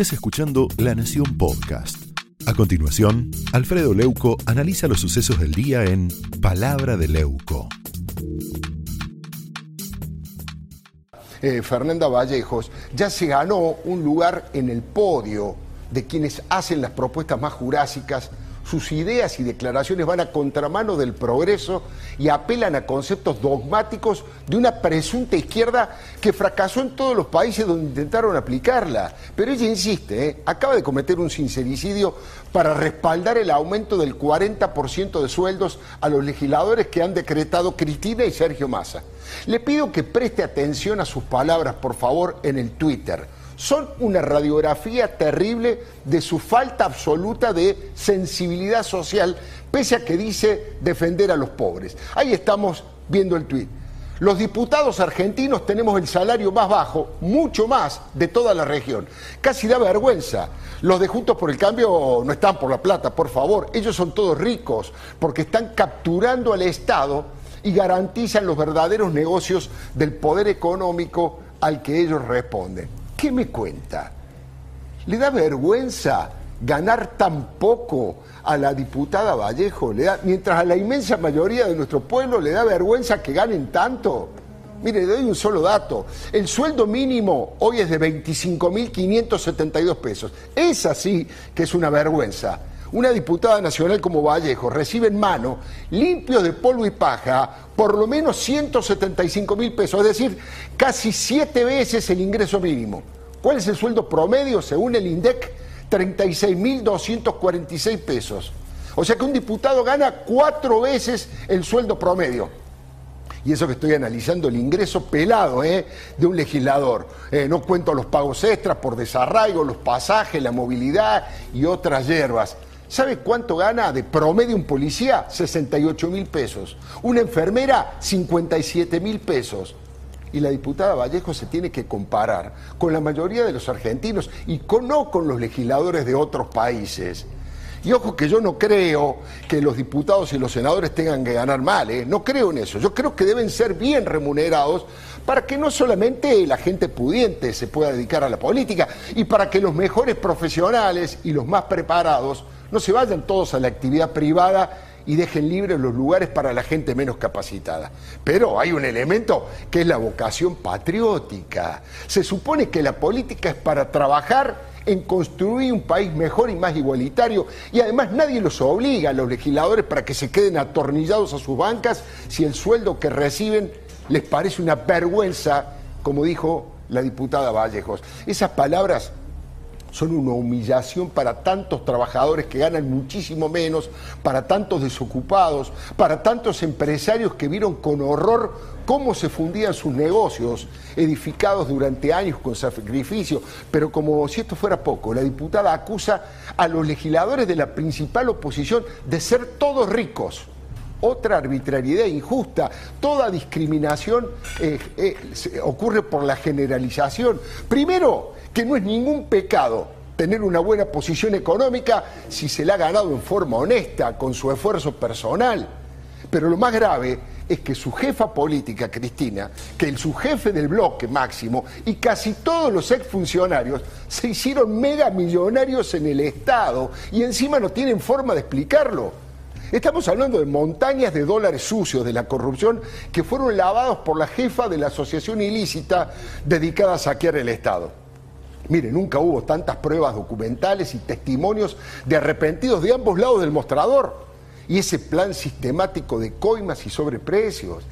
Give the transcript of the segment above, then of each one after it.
estés escuchando La Nación Podcast. A continuación, Alfredo Leuco analiza los sucesos del día en Palabra de Leuco. Eh, Fernanda Vallejos ya se ganó un lugar en el podio de quienes hacen las propuestas más jurásicas sus ideas y declaraciones van a contramano del progreso y apelan a conceptos dogmáticos de una presunta izquierda que fracasó en todos los países donde intentaron aplicarla. Pero ella insiste, ¿eh? acaba de cometer un sincericidio para respaldar el aumento del 40% de sueldos a los legisladores que han decretado Cristina y Sergio Massa. Le pido que preste atención a sus palabras, por favor, en el Twitter son una radiografía terrible de su falta absoluta de sensibilidad social, pese a que dice defender a los pobres. Ahí estamos viendo el tuit. Los diputados argentinos tenemos el salario más bajo, mucho más de toda la región. Casi da vergüenza. Los de Juntos por el Cambio no están por la plata, por favor. Ellos son todos ricos porque están capturando al Estado y garantizan los verdaderos negocios del poder económico al que ellos responden. ¿Qué me cuenta? ¿Le da vergüenza ganar tan poco a la diputada Vallejo? ¿Le da, mientras a la inmensa mayoría de nuestro pueblo le da vergüenza que ganen tanto. Mire, le doy un solo dato. El sueldo mínimo hoy es de 25.572 pesos. Es así que es una vergüenza. Una diputada nacional como Vallejo recibe en mano, limpio de polvo y paja, por lo menos 175 mil pesos, es decir, casi siete veces el ingreso mínimo. ¿Cuál es el sueldo promedio según el INDEC? 36.246 pesos. O sea que un diputado gana cuatro veces el sueldo promedio. Y eso que estoy analizando, el ingreso pelado ¿eh? de un legislador. Eh, no cuento los pagos extras por desarraigo, los pasajes, la movilidad y otras hierbas. ¿Sabe cuánto gana de promedio un policía? 68 mil pesos. Una enfermera, 57 mil pesos. Y la diputada Vallejo se tiene que comparar con la mayoría de los argentinos y no con los legisladores de otros países. Y ojo que yo no creo que los diputados y los senadores tengan que ganar mal, ¿eh? no creo en eso. Yo creo que deben ser bien remunerados para que no solamente la gente pudiente se pueda dedicar a la política y para que los mejores profesionales y los más preparados no se vayan todos a la actividad privada y dejen libres los lugares para la gente menos capacitada. Pero hay un elemento que es la vocación patriótica. Se supone que la política es para trabajar en construir un país mejor y más igualitario y además nadie los obliga a los legisladores para que se queden atornillados a sus bancas si el sueldo que reciben les parece una vergüenza, como dijo la diputada Vallejos. Esas palabras son una humillación para tantos trabajadores que ganan muchísimo menos, para tantos desocupados, para tantos empresarios que vieron con horror cómo se fundían sus negocios, edificados durante años con sacrificio. Pero como si esto fuera poco, la diputada acusa a los legisladores de la principal oposición de ser todos ricos otra arbitrariedad injusta. Toda discriminación eh, eh, ocurre por la generalización. Primero, que no es ningún pecado tener una buena posición económica si se la ha ganado en forma honesta, con su esfuerzo personal. Pero lo más grave es que su jefa política, Cristina, que el, su jefe del bloque máximo y casi todos los exfuncionarios se hicieron mega millonarios en el Estado y encima no tienen forma de explicarlo. Estamos hablando de montañas de dólares sucios de la corrupción que fueron lavados por la jefa de la asociación ilícita dedicada a saquear el Estado. Mire, nunca hubo tantas pruebas documentales y testimonios de arrepentidos de ambos lados del mostrador. Y ese plan sistemático de coimas y sobreprecios.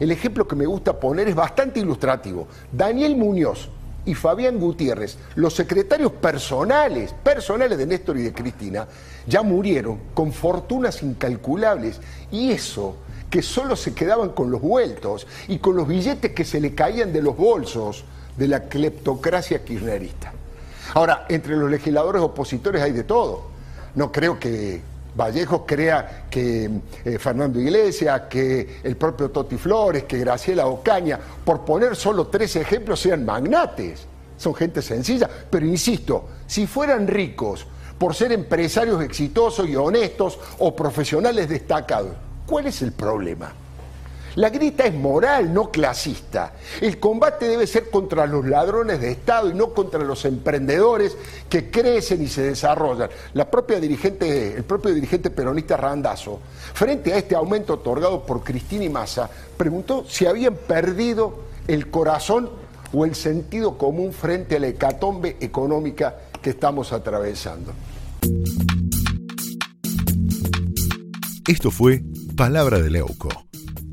El ejemplo que me gusta poner es bastante ilustrativo. Daniel Muñoz y Fabián Gutiérrez, los secretarios personales, personales de Néstor y de Cristina, ya murieron con fortunas incalculables. Y eso que solo se quedaban con los vueltos y con los billetes que se le caían de los bolsos de la cleptocracia kirchnerista. Ahora, entre los legisladores opositores hay de todo. No creo que Vallejo crea que eh, Fernando Iglesias, que el propio Toti Flores, que Graciela Ocaña, por poner solo tres ejemplos, sean magnates. Son gente sencilla, pero insisto, si fueran ricos por ser empresarios exitosos y honestos o profesionales destacados, ¿cuál es el problema? La grita es moral, no clasista. El combate debe ser contra los ladrones de Estado y no contra los emprendedores que crecen y se desarrollan. La propia dirigente, el propio dirigente peronista Randazo, frente a este aumento otorgado por Cristina y Massa, preguntó si habían perdido el corazón o el sentido común frente a la hecatombe económica que estamos atravesando. Esto fue Palabra de Leuco,